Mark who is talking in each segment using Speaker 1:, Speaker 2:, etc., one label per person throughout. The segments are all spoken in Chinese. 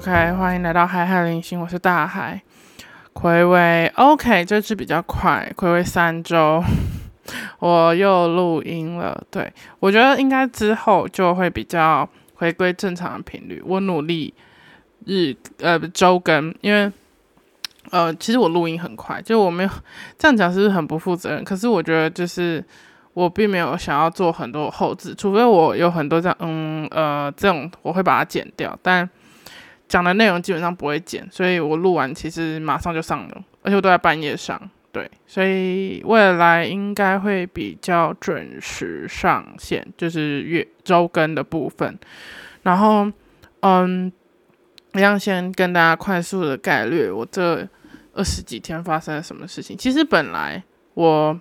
Speaker 1: OK，欢迎来到海海零星，我是大海。葵违 OK，这次比较快，葵违三周，我又录音了。对我觉得应该之后就会比较回归正常的频率。我努力日呃周更，因为呃其实我录音很快，就我没有这样讲是不是很不负责任？可是我觉得就是我并没有想要做很多后置，除非我有很多这样嗯呃这种我会把它剪掉，但。讲的内容基本上不会剪，所以我录完其实马上就上了，而且我都在半夜上。对，所以未来应该会比较准时上线，就是月周更的部分。然后，嗯，一样先跟大家快速的概略我这二十几天发生了什么事情。其实本来我。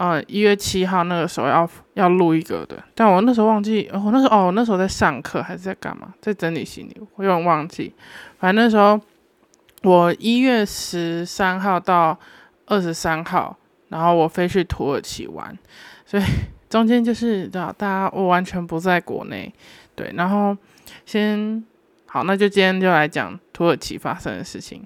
Speaker 1: 呃，一月七号那个时候要要录一个的，但我那时候忘记，我那时候哦，那时候在上课还是在干嘛，在整理行李，我有点忘记。反正那时候我一月十三号到二十三号，然后我飞去土耳其玩，所以 中间就是大家我完全不在国内，对，然后先好，那就今天就来讲土耳其发生的事情。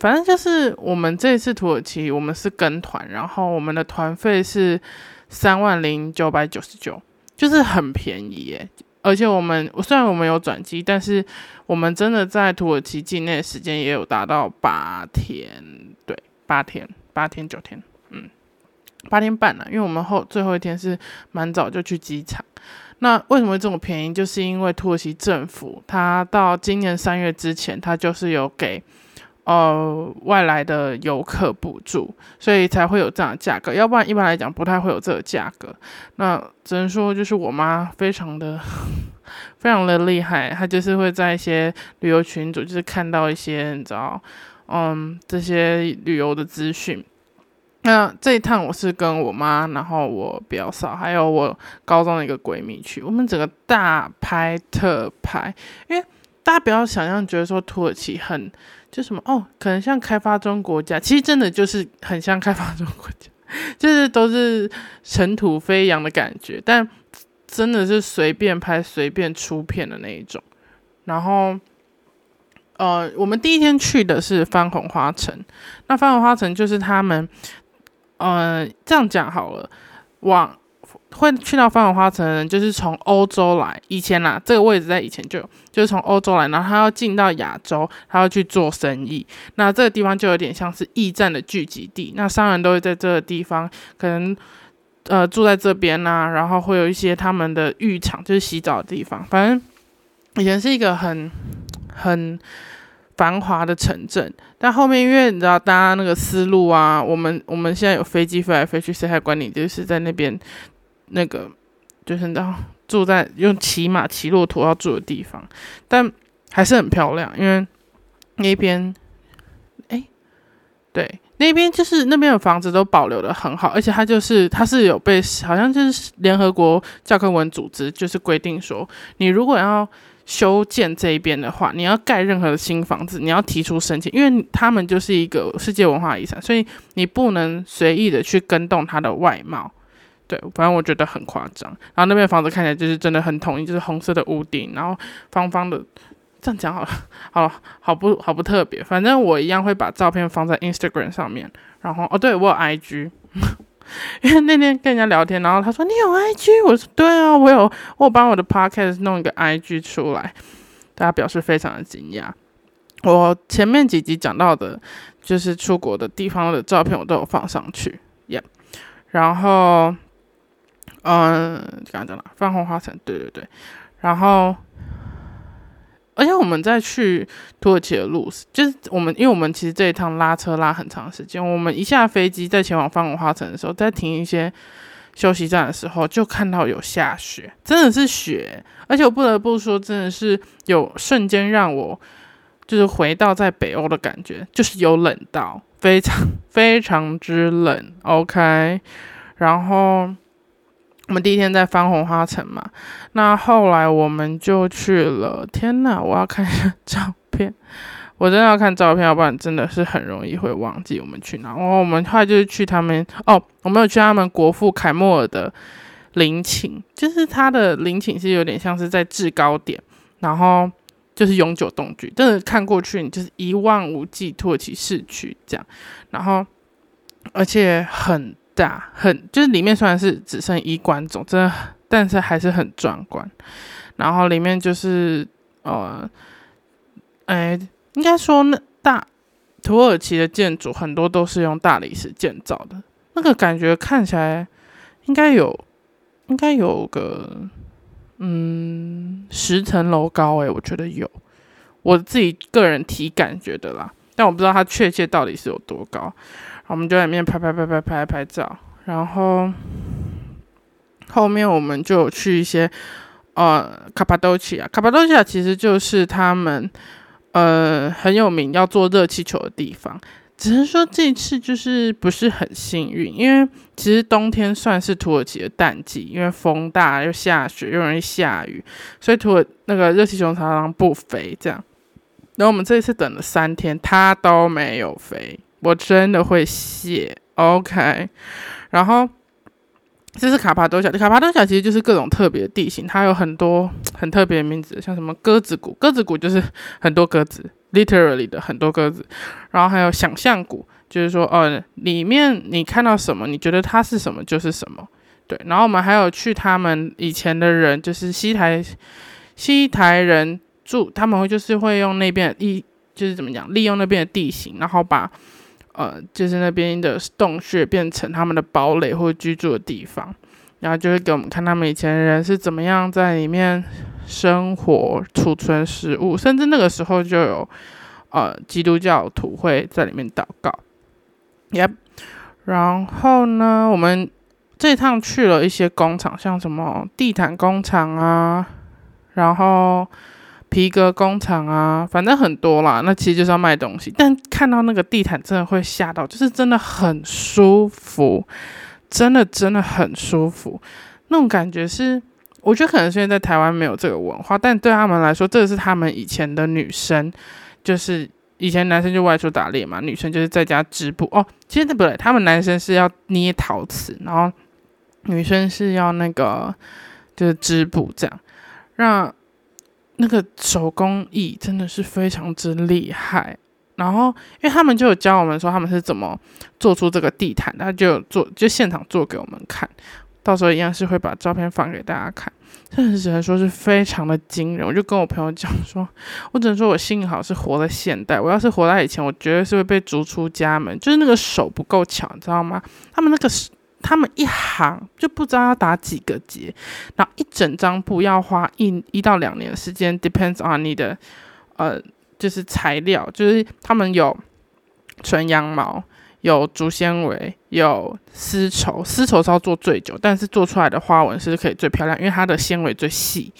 Speaker 1: 反正就是我们这次土耳其，我们是跟团，然后我们的团费是三万零九百九十九，就是很便宜耶。而且我们虽然我们有转机，但是我们真的在土耳其境内时间也有达到八天，对，八天，八天九天，嗯，八天半了。因为我们后最后一天是蛮早就去机场。那为什么会这么便宜？就是因为土耳其政府，它到今年三月之前，它就是有给。呃，外来的游客补助，所以才会有这样的价格，要不然一般来讲不太会有这个价格。那只能说就是我妈 非常的非常的厉害，她就是会在一些旅游群组，就是看到一些你知道，嗯，这些旅游的资讯。那这一趟我是跟我妈，然后我表嫂，还有我高中的一个闺蜜去，我们整个大拍特拍，因为大家不要想象觉得说土耳其很。就什么哦，可能像开发中国家，其实真的就是很像开发中国家，就是都是尘土飞扬的感觉，但真的是随便拍、随便出片的那一种。然后，呃，我们第一天去的是番红花城，那番红花城就是他们，呃，这样讲好了，往。会去到番红花城的人，就是从欧洲来。以前啦，这个位置在以前就就是从欧洲来，然后他要进到亚洲，他要去做生意。那这个地方就有点像是驿站的聚集地。那商人都会在这个地方，可能呃住在这边呐，然后会有一些他们的浴场，就是洗澡的地方。反正以前是一个很很繁华的城镇。但后面因为你知道，大家那个思路啊，我们我们现在有飞机飞来飞去，谁还管你？就是在那边。那个就是到住在用骑马骑骆驼要住的地方，但还是很漂亮，因为那边，哎，对，那边就是那边的房子都保留的很好，而且它就是它是有被好像就是联合国教科文组织就是规定说，你如果要修建这一边的话，你要盖任何的新房子，你要提出申请，因为他们就是一个世界文化遗产，所以你不能随意的去跟动它的外貌。对，反正我觉得很夸张。然后那边房子看起来就是真的很统一，就是红色的屋顶，然后方方的。这样讲好了，好好不好不特别。反正我一样会把照片放在 Instagram 上面。然后哦，对我有 IG，因为那天跟人家聊天，然后他说你有 IG，我说对啊，我有，我帮我的 Podcast 弄一个 IG 出来。大家表示非常的惊讶。我前面几集讲到的，就是出国的地方的照片，我都有放上去。Yeah，然后。嗯，刚刚讲了泛红花城，对对对，然后，而且我们在去土耳其的路，就是我们，因为我们其实这一趟拉车拉很长时间，我们一下飞机在前往泛红花城的时候，在停一些休息站的时候，就看到有下雪，真的是雪，而且我不得不说，真的是有瞬间让我就是回到在北欧的感觉，就是有冷到非常非常之冷，OK，然后。我们第一天在翻红花城嘛，那后来我们就去了。天呐，我要看一下照片，我真的要看照片，要不然真的是很容易会忘记我们去哪。然后我们后来就是去他们哦，我们有去他们国父凯莫尔的陵寝，就是他的陵寝是有点像是在制高点，然后就是永久冻居，真的看过去你就是一望无际土耳其市区这样，然后而且很大，很就是里面虽然是只剩衣冠总，真的，但是还是很壮观。然后里面就是呃，哎，应该说那大土耳其的建筑很多都是用大理石建造的，那个感觉看起来应该有应该有个。嗯，十层楼高诶，我觉得有，我自己个人体感觉的啦，但我不知道它确切到底是有多高。我们就在里面拍拍拍拍拍拍照，然后后面我们就去一些呃卡帕多奇亚，卡帕多奇亚其实就是他们呃很有名要做热气球的地方。只是说这次就是不是很幸运，因为其实冬天算是土耳其的淡季，因为风大又下雪又容易下雨，所以土耳那个热气球常常不飞。这样，然后我们这一次等了三天，它都没有飞，我真的会谢。OK，然后这是卡帕多小，卡帕多小其实就是各种特别的地形，它有很多 很特别的名字，像什么鸽子谷，鸽子谷就是很多鸽子。literally 的很多鸽子，然后还有想象谷，就是说，呃，里面你看到什么，你觉得它是什么就是什么，对。然后我们还有去他们以前的人，就是西台西台人住，他们会就是会用那边一，就是怎么讲，利用那边的地形，然后把呃，就是那边的洞穴变成他们的堡垒或者居住的地方，然后就会给我们看他们以前的人是怎么样在里面。生活储存食物，甚至那个时候就有呃基督教徒会在里面祷告。也然后呢，我们这趟去了一些工厂，像什么地毯工厂啊，然后皮革工厂啊，反正很多啦。那其实就是要卖东西，但看到那个地毯真的会吓到，就是真的很舒服，真的真的很舒服，那种感觉是。我觉得可能现在在台湾没有这个文化，但对他们来说，这是他们以前的女生，就是以前男生就外出打猎嘛，女生就是在家织布哦。其实不对，他们男生是要捏陶瓷，然后女生是要那个就是织布这样。让那个手工艺真的是非常之厉害。然后，因为他们就有教我们说他们是怎么做出这个地毯，他就做就现场做给我们看。到时候一样是会把照片放给大家看，真的只能说是非常的惊人。我就跟我朋友讲说，我只能说我幸好是活在现代，我要是活在以前，我绝对是会被逐出家门。就是那个手不够巧，你知道吗？他们那个他们一行就不知道要打几个结，然后一整张布要花一一到两年时间，depends on 你的呃，就是材料，就是他们有纯羊毛。有竹纤维，有丝绸，丝绸是要做最久，但是做出来的花纹是可以最漂亮，因为它的纤维最细。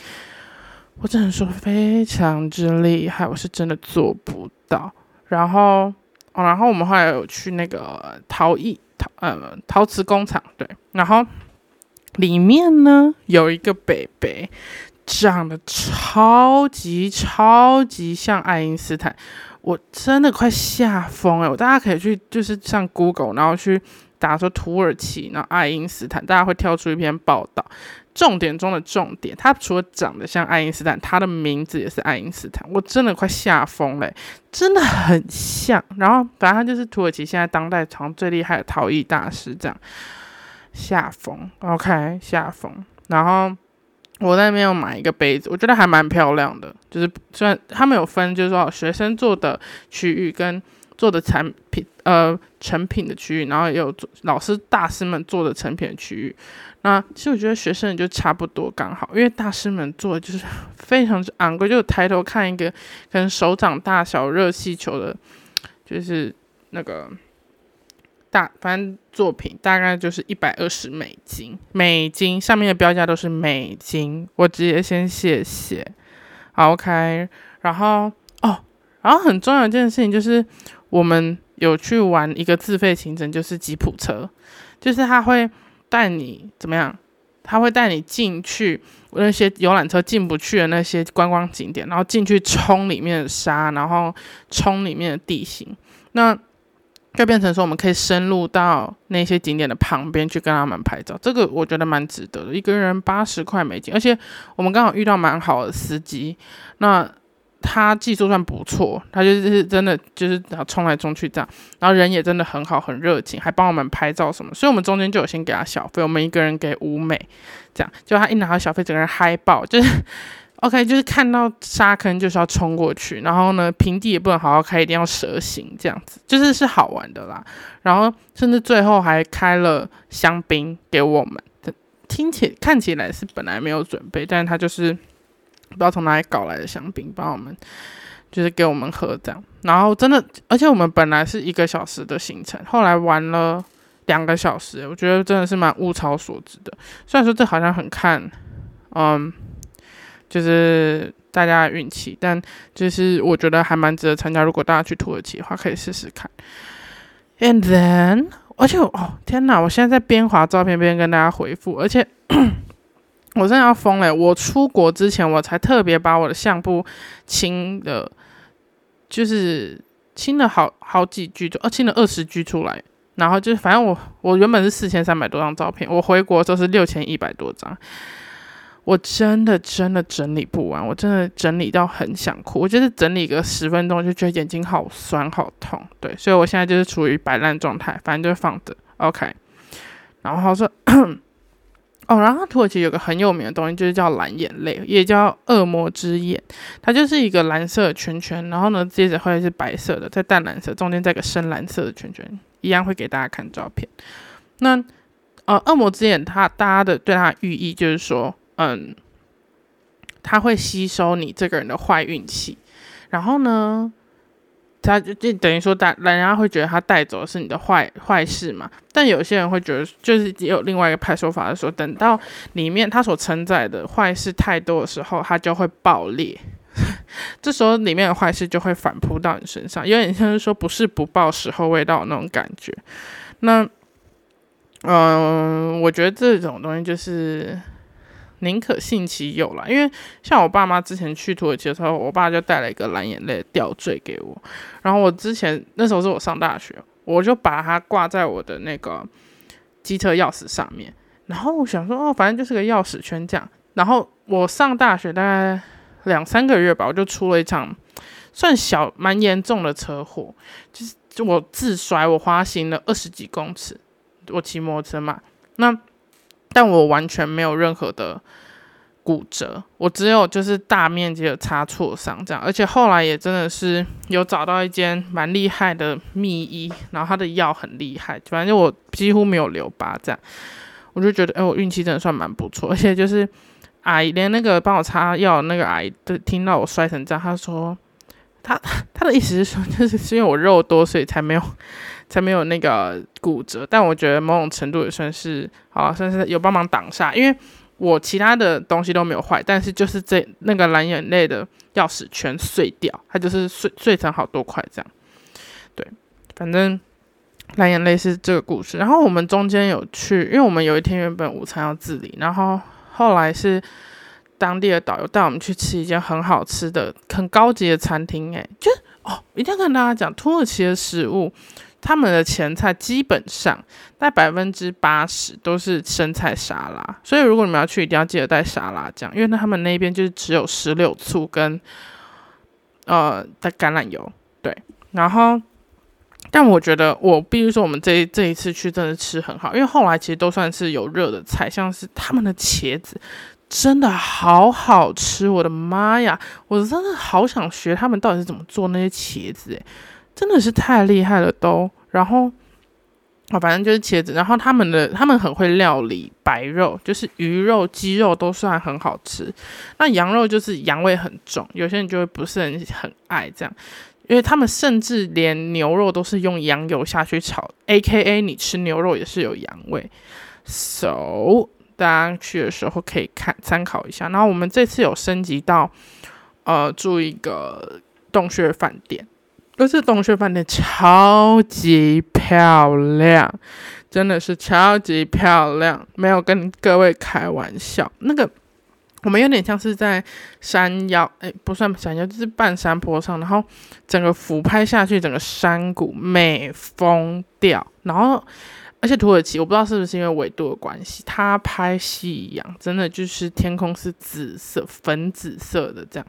Speaker 1: 我只能说非常之厉害，我是真的做不到。然后，哦，然后我们后来有去那个陶艺陶呃陶瓷工厂，对，然后里面呢有一个北北，长得超级超级像爱因斯坦。我真的快吓疯了！大家可以去，就是上 Google，然后去打说土耳其，然后爱因斯坦，大家会跳出一篇报道。重点中的重点，他除了长得像爱因斯坦，他的名字也是爱因斯坦。我真的快吓疯了，真的很像。然后反正他就是土耳其现在当代常最厉害的陶艺大师，这样吓疯。OK，吓疯。然后。我在那边有买一个杯子，我觉得还蛮漂亮的。就是虽然他们有分，就是说学生做的区域跟做的产品，呃，成品的区域，然后也有做老师大师们做的成品的区域。那其实我觉得学生就差不多刚好，因为大师们做的就是非常之昂贵，就抬头看一个可能手掌大小热气球的，就是那个。大反正作品大概就是一百二十美金，美金上面的标价都是美金，我直接先谢谢。OK，然后哦，然后很重要一件事情就是我们有去玩一个自费行程，就是吉普车，就是他会带你怎么样？他会带你进去那些游览车进不去的那些观光景点，然后进去冲里面的沙，然后冲里面的地形，那。就变成说，我们可以深入到那些景点的旁边去跟他们拍照，这个我觉得蛮值得的。一个人八十块美金，而且我们刚好遇到蛮好的司机，那他技术算不错，他就是真的就是冲来冲去这样，然后人也真的很好，很热情，还帮我们拍照什么，所以我们中间就有先给他小费，我们一个人给五美，这样，就他一拿到小费，整个人嗨爆，就是 OK，就是看到沙坑就是要冲过去，然后呢平地也不能好好开，一定要蛇行这样子，就是是好玩的啦，然后甚至最后还开了香槟给我们，听起看起来是本来没有准备，但是他就是。不知道从哪里搞来的香槟，帮我们就是给我们喝这样，然后真的，而且我们本来是一个小时的行程，后来玩了两个小时，我觉得真的是蛮物超所值的。虽然说这好像很看，嗯，就是大家的运气，但就是我觉得还蛮值得参加。如果大家去土耳其的话，可以试试看。And then，而且哦天哪，我现在在边划照片边跟大家回复，而且。我真的要疯了！我出国之前，我才特别把我的相簿清了，就是清了好好几 G，就呃清了二十 G 出来。然后就是，反正我我原本是四千三百多张照片，我回国时候是六千一百多张。我真的真的整理不完，我真的整理到很想哭。我就是整理个十分钟，就觉得眼睛好酸好痛。对，所以我现在就是处于摆烂状态，反正就是放着。OK，然后说。哦，然后土耳其有个很有名的东西，就是叫蓝眼泪，也叫恶魔之眼。它就是一个蓝色的圈圈，然后呢，接着会是白色的，再淡蓝色，中间再个深蓝色的圈圈，一样会给大家看照片。那呃，恶魔之眼，它大家的对它的寓意就是说，嗯，它会吸收你这个人的坏运气，然后呢。他就就等于说带，人家会觉得他带走是你的坏坏事嘛？但有些人会觉得，就是也有另外一个派说法，是说等到里面他所承载的坏事太多的时候，他就会爆裂，这时候里面的坏事就会反扑到你身上，有点像是说不是不报时候未到那种感觉。那，嗯，我觉得这种东西就是。宁可信其有啦，因为像我爸妈之前去土耳其的时候，我爸就带了一个蓝眼泪吊坠给我。然后我之前那时候是我上大学，我就把它挂在我的那个机车钥匙上面。然后我想说，哦，反正就是个钥匙圈这样。然后我上大学大概两三个月吧，我就出了一场算小蛮严重的车祸，就是我自摔，我滑行了二十几公尺，我骑摩托车嘛，那。但我完全没有任何的骨折，我只有就是大面积的擦挫伤这样，而且后来也真的是有找到一间蛮厉害的秘医，然后他的药很厉害，反正我几乎没有留疤这样，我就觉得哎，我运气真的算蛮不错，而且就是阿姨连那个帮我擦药那个阿姨都听到我摔成这样，她说他 他的意思是说，就是是因为我肉多，所以才没有。才没有那个骨折，但我觉得某种程度也算是好，算是有帮忙挡下，因为我其他的东西都没有坏，但是就是这那个蓝眼泪的钥匙全碎掉，它就是碎碎成好多块这样。对，反正蓝眼泪是这个故事。然后我们中间有去，因为我们有一天原本午餐要自理，然后后来是当地的导游带我们去吃一间很好吃的、很高级的餐厅。诶，就哦，一定要跟大家讲土耳其的食物。他们的前菜基本上带百分之八十都是生菜沙拉，所以如果你们要去，一定要记得带沙拉酱，因为他们那边就是只有石榴醋跟呃的橄榄油，对。然后，但我觉得我必须说，我们这这一次去真的吃很好，因为后来其实都算是有热的菜，像是他们的茄子真的好好吃，我的妈呀，我真的好想学他们到底是怎么做那些茄子，诶。真的是太厉害了，都。然后啊，反正就是茄子。然后他们的他们很会料理白肉，就是鱼肉、鸡肉都算很好吃。那羊肉就是羊味很重，有些人就会不是很很爱这样。因为他们甚至连牛肉都是用羊油下去炒，A K A 你吃牛肉也是有羊味。So 大家去的时候可以看参考一下。然后我们这次有升级到呃住一个洞穴饭店。而且洞穴饭店超级漂亮，真的是超级漂亮，没有跟各位开玩笑。那个我们有点像是在山腰，哎，不算山腰，就是半山坡上，然后整个俯拍下去，整个山谷美疯掉。然后，而且土耳其，我不知道是不是因为纬度的关系，它拍夕阳真的就是天空是紫色、粉紫色的这样。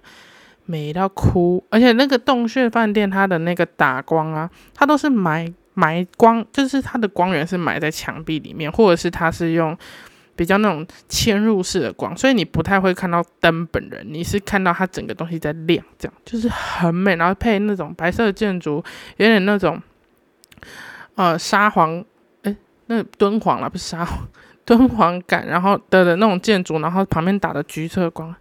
Speaker 1: 美到哭。而且那个洞穴饭店它的那个打光啊，它都是埋埋光，就是它的光源是埋在墙壁里面，或者是它是用比较那种嵌入式的光，所以你不太会看到灯本人，你是看到它整个东西在亮，这样就是很美。然后配那种白色的建筑，有点那种呃沙黄，哎，那敦煌了不是沙。敦煌感，然后的的那种建筑，然后旁边打的橘色光，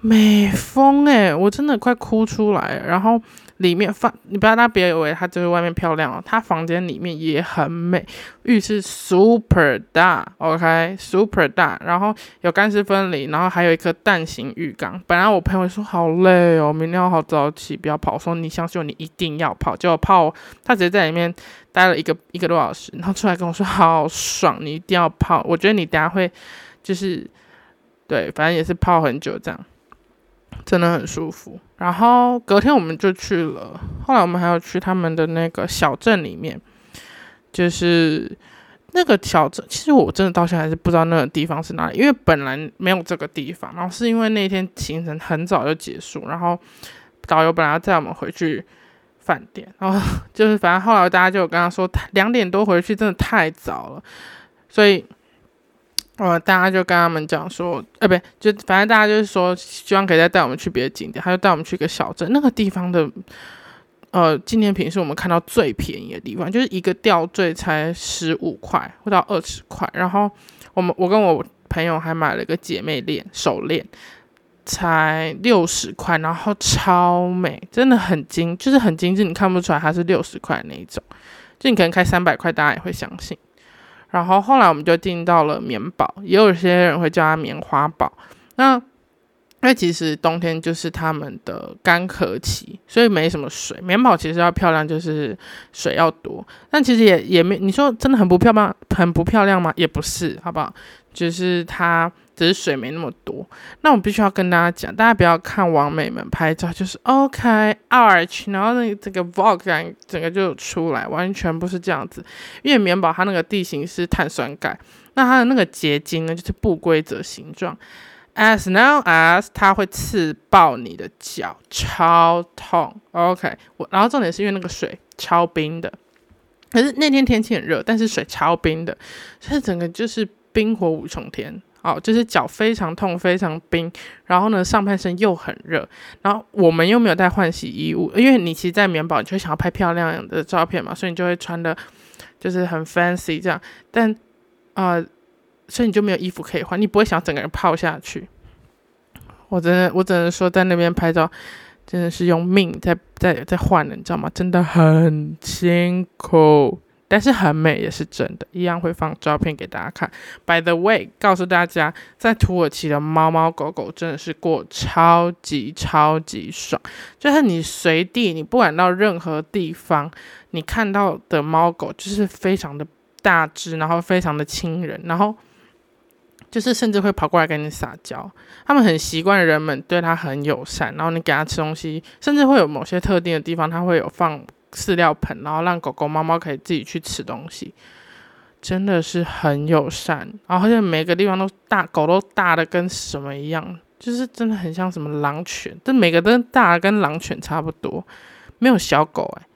Speaker 1: 美疯诶，我真的快哭出来。然后里面放，你不要大家别以为它就是外面漂亮哦，它房间里面也很美，浴室 super 大，OK super 大，然后有干湿分离，然后还有一颗蛋形浴缸。本来我朋友说好累哦，明天要好早起，不要跑。说你相信我，你一定要泡，结果泡，他直接在里面。待了一个一个多小时，然后出来跟我说好爽，你一定要泡。我觉得你等下会就是对，反正也是泡很久这样，真的很舒服。然后隔天我们就去了，后来我们还要去他们的那个小镇里面，就是那个小镇。其实我真的到现在还是不知道那个地方是哪里，因为本来没有这个地方，然后是因为那天行程很早就结束，然后导游本来要载我们回去。饭店，然后 就是反正后来大家就有跟他说，两点多回去真的太早了，所以，呃，大家就跟他们讲说，呃，不，就反正大家就是说，希望可以再带我们去别的景点，他就带我们去一个小镇，那个地方的，呃，纪念品是我们看到最便宜的地方，就是一个吊坠才十五块或到二十块，然后我们我跟我朋友还买了个姐妹链手链。才六十块，然后超美，真的很精，就是很精致，你看不出来它是六十块那一种。就你可能开三百块，大家也会相信。然后后来我们就订到了棉宝，也有些人会叫它棉花宝。那因为其实冬天就是他们的干渴期，所以没什么水。棉宝其实要漂亮，就是水要多。但其实也也没，你说真的很不漂亮，很不漂亮吗？也不是，好不好？就是它。只是水没那么多，那我必须要跟大家讲，大家不要看网美们拍照，就是 OK arch，然后那这个 vlog 感整个就出来，完全不是这样子。因为棉宝它那个地形是碳酸钙，那它的那个结晶呢就是不规则形状，as now as 它会刺爆你的脚，超痛。OK，我然后重点是因为那个水超冰的，可是那天天气很热，但是水超冰的，所以整个就是冰火五重天。哦，就是脚非常痛，非常冰，然后呢，上半身又很热，然后我们又没有带换洗衣物，因为你其实，在棉堡，你就想要拍漂亮的照片嘛，所以你就会穿的，就是很 fancy 这样，但啊，所以你就没有衣服可以换，你不会想整个人泡下去。我真的，我只能说，在那边拍照，真的是用命在在在换的，你知道吗？真的很辛苦。但是很美也是真的，一样会放照片给大家看。By the way，告诉大家，在土耳其的猫猫狗狗真的是过超级超级爽，就是你随地，你不管到任何地方，你看到的猫狗就是非常的大只，然后非常的亲人，然后就是甚至会跑过来跟你撒娇。他们很习惯人们对它很友善，然后你给它吃东西，甚至会有某些特定的地方，它会有放。饲料盆，然后让狗狗、猫猫可以自己去吃东西，真的是很友善。然后而且每个地方都大，狗都大的跟什么一样，就是真的很像什么狼犬，但每个都大的跟狼犬差不多，没有小狗哎。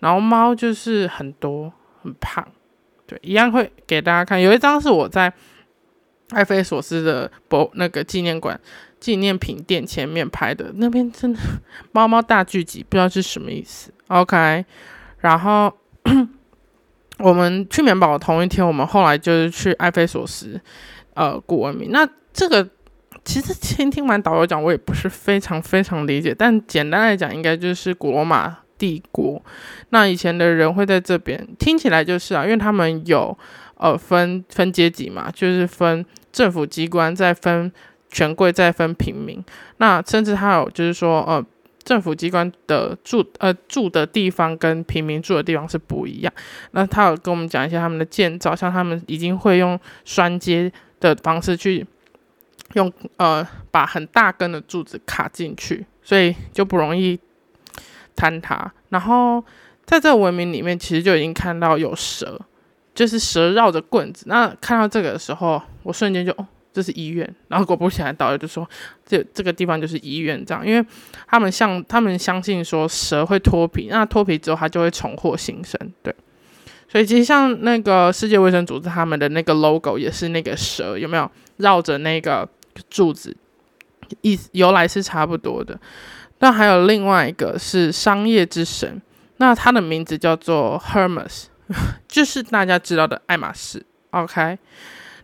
Speaker 1: 然后猫就是很多很胖，对，一样会给大家看。有一张是我在埃菲索斯的博那个纪念馆纪念品店前面拍的，那边真的猫猫大聚集，不知道是什么意思。OK，然后 我们去棉堡同一天，我们后来就是去埃菲索斯，呃，古文明。那这个其实听听完导游讲，我也不是非常非常理解，但简单来讲，应该就是古罗马帝国。那以前的人会在这边，听起来就是啊，因为他们有呃分分阶级嘛，就是分政府机关，再分权贵，再分平民。那甚至还有就是说呃。政府机关的住呃住的地方跟平民住的地方是不一样。那他有跟我们讲一些他们的建造，像他们已经会用栓接的方式去用呃把很大根的柱子卡进去，所以就不容易坍塌。然后在这个文明里面，其实就已经看到有蛇，就是蛇绕着棍子。那看到这个的时候，我瞬间就这是医院。然后果不其然，导游就说这这个地方就是医院，这样，因为他们像他们相信说蛇会脱皮，那脱皮之后它就会重获新生，对。所以其实像那个世界卫生组织他们的那个 logo 也是那个蛇，有没有绕着那个柱子？意由来是差不多的。那还有另外一个是商业之神，那他的名字叫做 Hermes，就是大家知道的爱马仕。OK，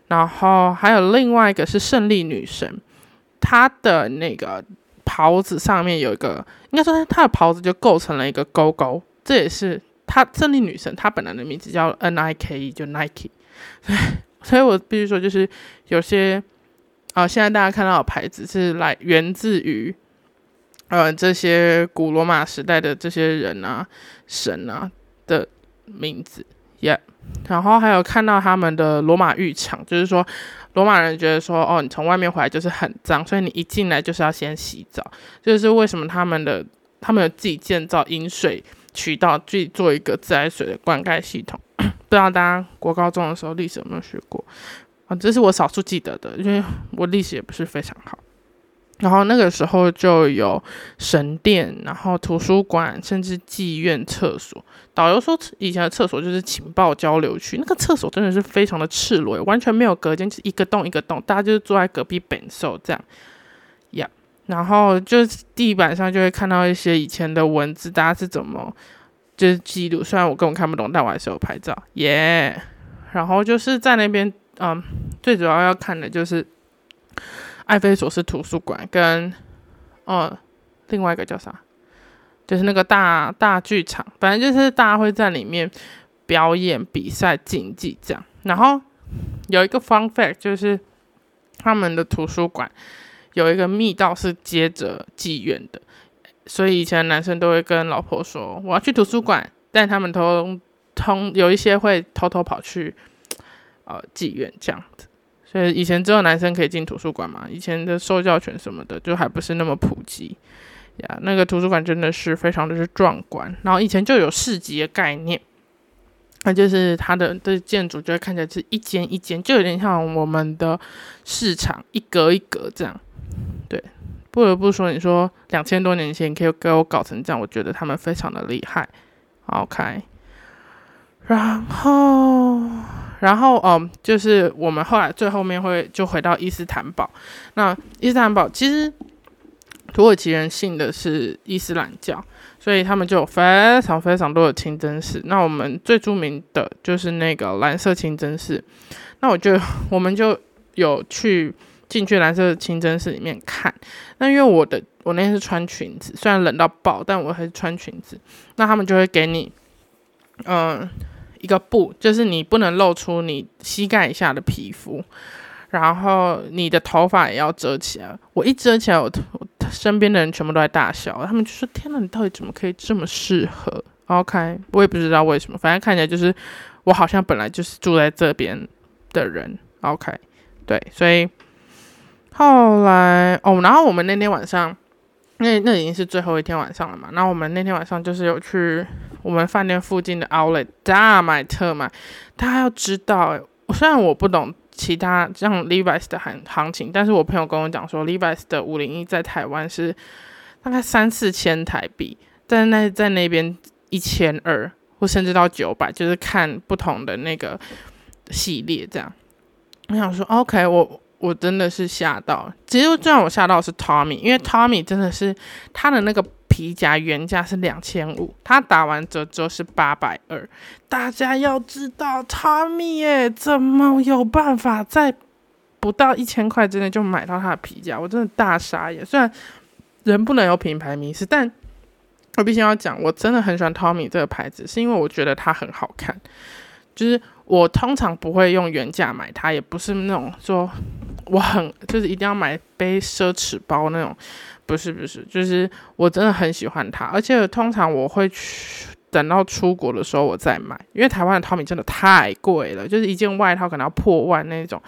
Speaker 1: 然后还有另外一个是胜利女神，她的那个袍子上面有一个，应该说她的袍子就构成了一个勾勾，这也是。她胜利女神，她本来的名字叫 N I K E，就 Nike。所 以所以我必须说，就是有些啊，现在大家看到的牌子是来源自于呃这些古罗马时代的这些人啊、神啊的名字，Yeah。然后还有看到他们的罗马浴场，就是说罗马人觉得说，哦，你从外面回来就是很脏，所以你一进来就是要先洗澡。这就是为什么他们的他们有自己建造饮水。渠道自己做一个自来水的灌溉系统，不知道大家国高中的时候历史有没有学过啊？这是我少数记得的，因为我历史也不是非常好。然后那个时候就有神殿，然后图书馆，甚至妓院、厕所。导游说以前的厕所就是情报交流区，那个厕所真的是非常的赤裸，完全没有隔间，就是一个洞一个洞，大家就是坐在隔壁本受这样。然后就是地板上就会看到一些以前的文字，大家是怎么就是记录。虽然我根本看不懂，但我还是有拍照耶。然后就是在那边，嗯，最主要要看的就是爱菲索斯图书馆跟哦另外一个叫啥，就是那个大大剧场，反正就是大家会在里面表演、比赛、竞技这样。然后有一个 fun fact 就是他们的图书馆。有一个密道是接着妓院的，所以以前男生都会跟老婆说：“我要去图书馆。”但他们都通有一些会偷偷跑去呃妓院这样子。所以以前只有男生可以进图书馆嘛，以前的受教权什么的就还不是那么普及呀。那个图书馆真的是非常的是壮观，然后以前就有市集的概念，那就是它的的建筑就会看起来是一间一间，就有点像我们的市场一格一格这样。对，不得不说，你说两千多年前可以给我搞成这样，我觉得他们非常的厉害。OK，然后，然后，嗯，就是我们后来最后面会就回到伊斯坦堡。那伊斯坦堡其实土耳其人信的是伊斯兰教，所以他们就有非常非常多的清真寺。那我们最著名的就是那个蓝色清真寺。那我就我们就有去。进去蓝色清真寺里面看，那因为我的我那天是穿裙子，虽然冷到爆，但我还是穿裙子。那他们就会给你，嗯，一个布，就是你不能露出你膝盖以下的皮肤，然后你的头发也要遮起来。我一遮起来，我我身边的人全部都在大笑，他们就说：“天哪，你到底怎么可以这么适合？”OK，我也不知道为什么，反正看起来就是我好像本来就是住在这边的人。OK，对，所以。后来哦，然后我们那天晚上，那那已经是最后一天晚上了嘛。那我们那天晚上就是有去我们饭店附近的 Outlet 大买特买。大家要知道，虽然我不懂其他像 Levi's 的行行情，但是我朋友跟我讲说，Levi's 的五零一在台湾是大概三四千台币，但那在那边一千二或甚至到九百，就是看不同的那个系列这样。我想说，OK，我。我真的是吓到，其实最让我吓到是 Tommy，因为 Tommy 真的是他的那个皮夹原价是两千五，他打完折之后是八百二。大家要知道，Tommy 耶，怎么有办法在不到一千块之内就买到他的皮夹？我真的大傻眼。虽然人不能有品牌迷失，但我必须要讲，我真的很喜欢 Tommy 这个牌子，是因为我觉得它很好看，就是。我通常不会用原价买它，也不是那种说我很就是一定要买背奢侈包那种，不是不是，就是我真的很喜欢它，而且通常我会去等到出国的时候我再买，因为台湾的淘米真的太贵了，就是一件外套可能要破万那种，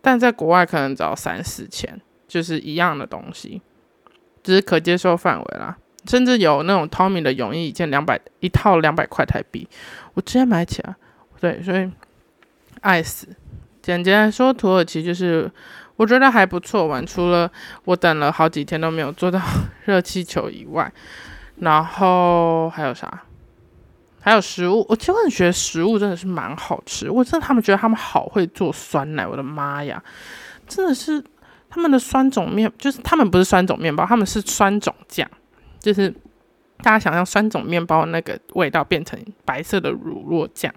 Speaker 1: 但在国外可能只要三四千，就是一样的东西，只是可接受范围啦，甚至有那种 Tommy 的泳衣一件两百一套两百块台币，我直接买起来。对，所以爱死，简单来说，土耳其就是我觉得还不错玩，除了我等了好几天都没有坐到 热气球以外，然后还有啥？还有食物，我其实觉得食物真的是蛮好吃。我真的他们觉得他们好会做酸奶，我的妈呀，真的是他们的酸种面，就是他们不是酸种面包，他们是酸种酱，就是大家想象酸种面包那个味道变成白色的乳酪酱，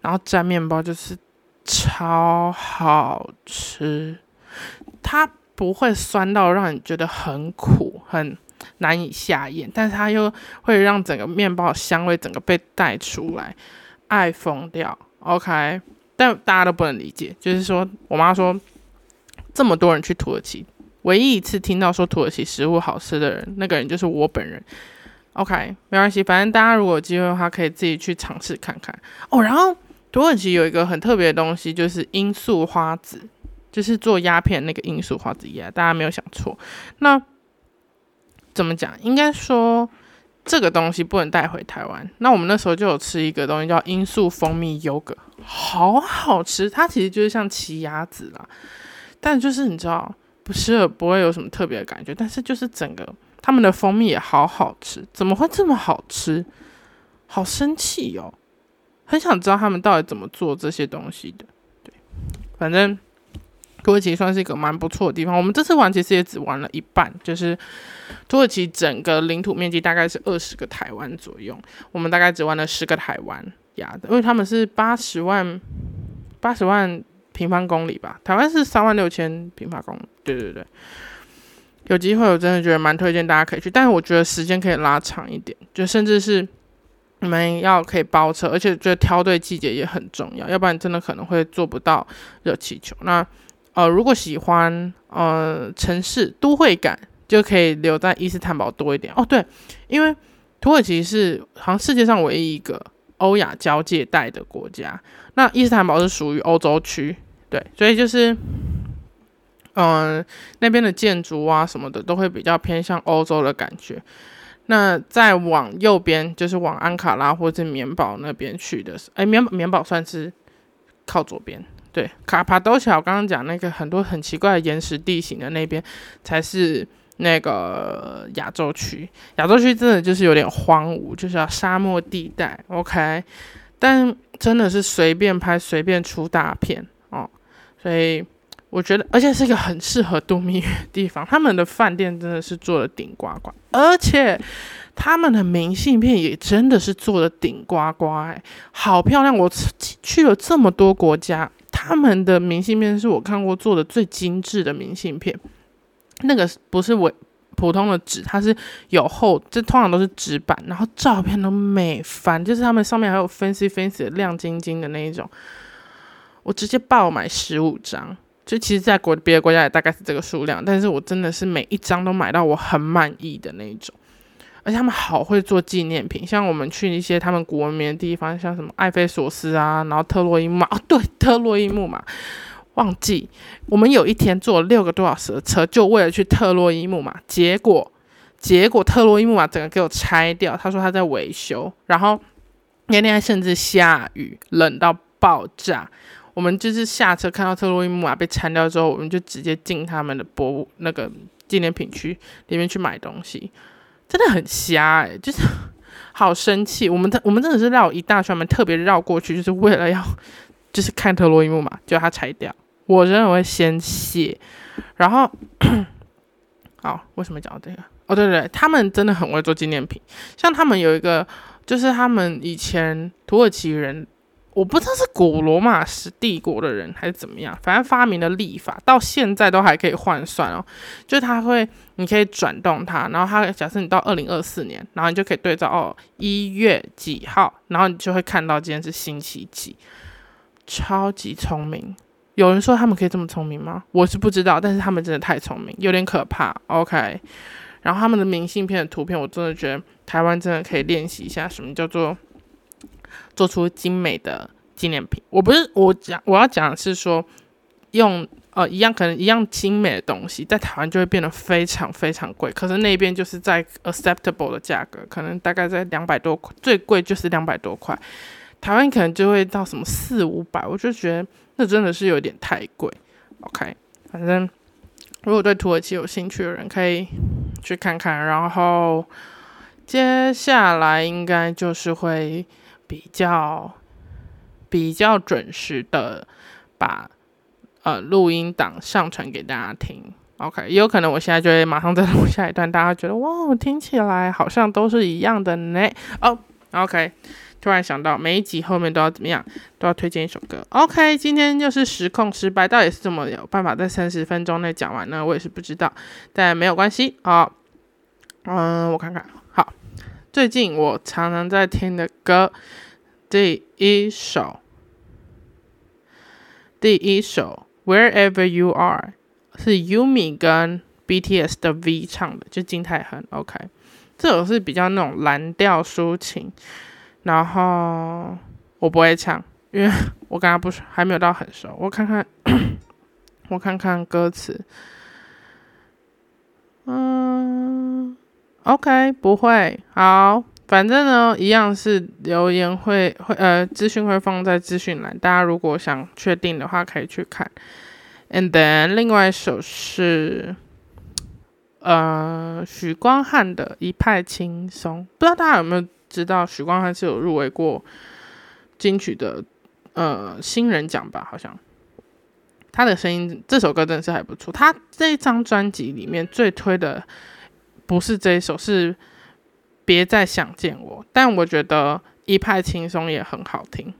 Speaker 1: 然后蘸面包就是。超好吃，它不会酸到让你觉得很苦、很难以下咽，但是它又会让整个面包香味整个被带出来，爱疯掉。OK，但大家都不能理解，就是说我妈说，这么多人去土耳其，唯一一次听到说土耳其食物好吃的人，那个人就是我本人。OK，没关系，反正大家如果有机会的话，可以自己去尝试看看哦。然后。土耳其有一个很特别的东西，就是罂粟花籽，就是做鸦片那个罂粟花籽叶，大家没有想错。那怎么讲？应该说这个东西不能带回台湾。那我们那时候就有吃一个东西叫罂粟蜂蜜优格，好好吃。它其实就是像奇亚籽啦，但就是你知道，不是不会有什么特别的感觉，但是就是整个他们的蜂蜜也好好吃，怎么会这么好吃？好生气哟！很想知道他们到底怎么做这些东西的。对，反正土耳其算是一个蛮不错的地方。我们这次玩其实也只玩了一半，就是土耳其整个领土面积大概是二十个台湾左右，我们大概只玩了十个台湾呀，因为他们是八十万八十万平方公里吧，台湾是三万六千平方公里。对对对，有机会我真的觉得蛮推荐大家可以去，但是我觉得时间可以拉长一点，就甚至是。你们要可以包车，而且觉得挑对季节也很重要，要不然真的可能会做不到热气球。那呃，如果喜欢呃城市都会感，就可以留在伊斯坦堡多一点哦。对，因为土耳其是好像世界上唯一一个欧亚交界带的国家，那伊斯坦堡是属于欧洲区，对，所以就是嗯那边的建筑啊什么的都会比较偏向欧洲的感觉。那再往右边就是往安卡拉或者棉堡那边去的，哎，棉棉堡算是靠左边，对，卡帕多桥刚刚讲那个很多很奇怪的岩石地形的那边才是那个亚洲区，亚洲区真的就是有点荒芜，就是要沙漠地带，OK，但真的是随便拍随便出大片哦，所以。我觉得，而且是一个很适合度蜜月的地方。他们的饭店真的是做的顶呱呱，而且他们的明信片也真的是做的顶呱呱，哎，好漂亮！我去了这么多国家，他们的明信片是我看过做的最精致的明信片。那个不是我普通的纸，它是有厚，这通常都是纸板，然后照片都美翻，就是他们上面还有 fancy fancy 亮晶晶的那一种。我直接爆买十五张。就其实，在国别的国家也大概是这个数量，但是我真的是每一张都买到我很满意的那一种，而且他们好会做纪念品，像我们去一些他们古文明的地方，像什么埃菲索斯啊，然后特洛伊木马，哦 对，特洛伊木马，忘记我们有一天坐了六个多小时的车，就为了去特洛伊木马，结果结果特洛伊木马整个给我拆掉，他说他在维修，然后那天还甚至下雨，冷到爆炸。我们就是下车看到特洛伊木马被拆掉之后，我们就直接进他们的博物那个纪念品区里面去买东西，真的很瞎哎，就是好生气。我们的我们真的是绕一大圈，我们特别绕过去，就是为了要就是看特洛伊木马，就它拆掉，我真的会先谢。然后，好，为什么讲到这个？哦，对对，他们真的很会做纪念品，像他们有一个，就是他们以前土耳其人。我不知道是古罗马时帝国的人还是怎么样，反正发明的历法到现在都还可以换算哦。就他会，你可以转动它，然后它假设你到二零二四年，然后你就可以对照哦一月几号，然后你就会看到今天是星期几，超级聪明。有人说他们可以这么聪明吗？我是不知道，但是他们真的太聪明，有点可怕。OK，然后他们的明信片的图片，我真的觉得台湾真的可以练习一下，什么叫做。做出精美的纪念品，我不是我讲我要讲的是说，用呃一样可能一样精美的东西，在台湾就会变得非常非常贵，可是那边就是在 acceptable 的价格，可能大概在两百多块，最贵就是两百多块台湾可能就会到什么四五百，我就觉得那真的是有点太贵。OK，反正如果对土耳其有兴趣的人可以去看看，然后接下来应该就是会比较比较准时的把呃录音档上传给大家听。OK，也有可能我现在就会马上再录下一段，大家觉得哇，听起来好像都是一样的呢。哦，OK。突然想到，每一集后面都要怎么样？都要推荐一首歌。OK，今天就是实控失败，到底是怎么有办法在三十分钟内讲完呢？我也是不知道，但没有关系。好，嗯，我看看。最近我常常在听的歌，第一首，第一首《Wherever You Are》是 Yumi 跟 BTS 的 V 唱的，就金泰亨。OK，这首是比较那种蓝调抒情。然后我不会唱，因为我刚刚不是还没有到很熟。我看看，我看看歌词。，OK，不会。好，反正呢，一样是留言会会呃，资讯会放在资讯栏，大家如果想确定的话，可以去看。And then 另外一首是呃许光汉的一派轻松，不知道大家有没有？知道许光汉是有入围过金曲的呃新人奖吧？好像他的声音这首歌真的是还不错。他这张专辑里面最推的不是这一首，是别再想见我。但我觉得一派轻松也很好听，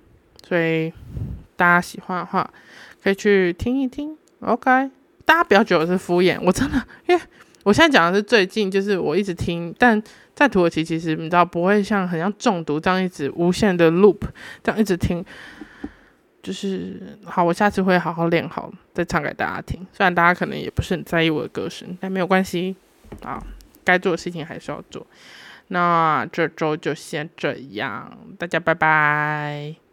Speaker 1: 所以大家喜欢的话可以去听一听。OK，大家不要觉得我是敷衍，我真的因为。我现在讲的是最近，就是我一直听，但在土耳其其实你知道不会像很像中毒这样一直无限的 loop 这样一直听，就是好，我下次会好好练好再唱给大家听。虽然大家可能也不是很在意我的歌声，但没有关系啊，该做的事情还是要做。那这周就先这样，大家拜拜。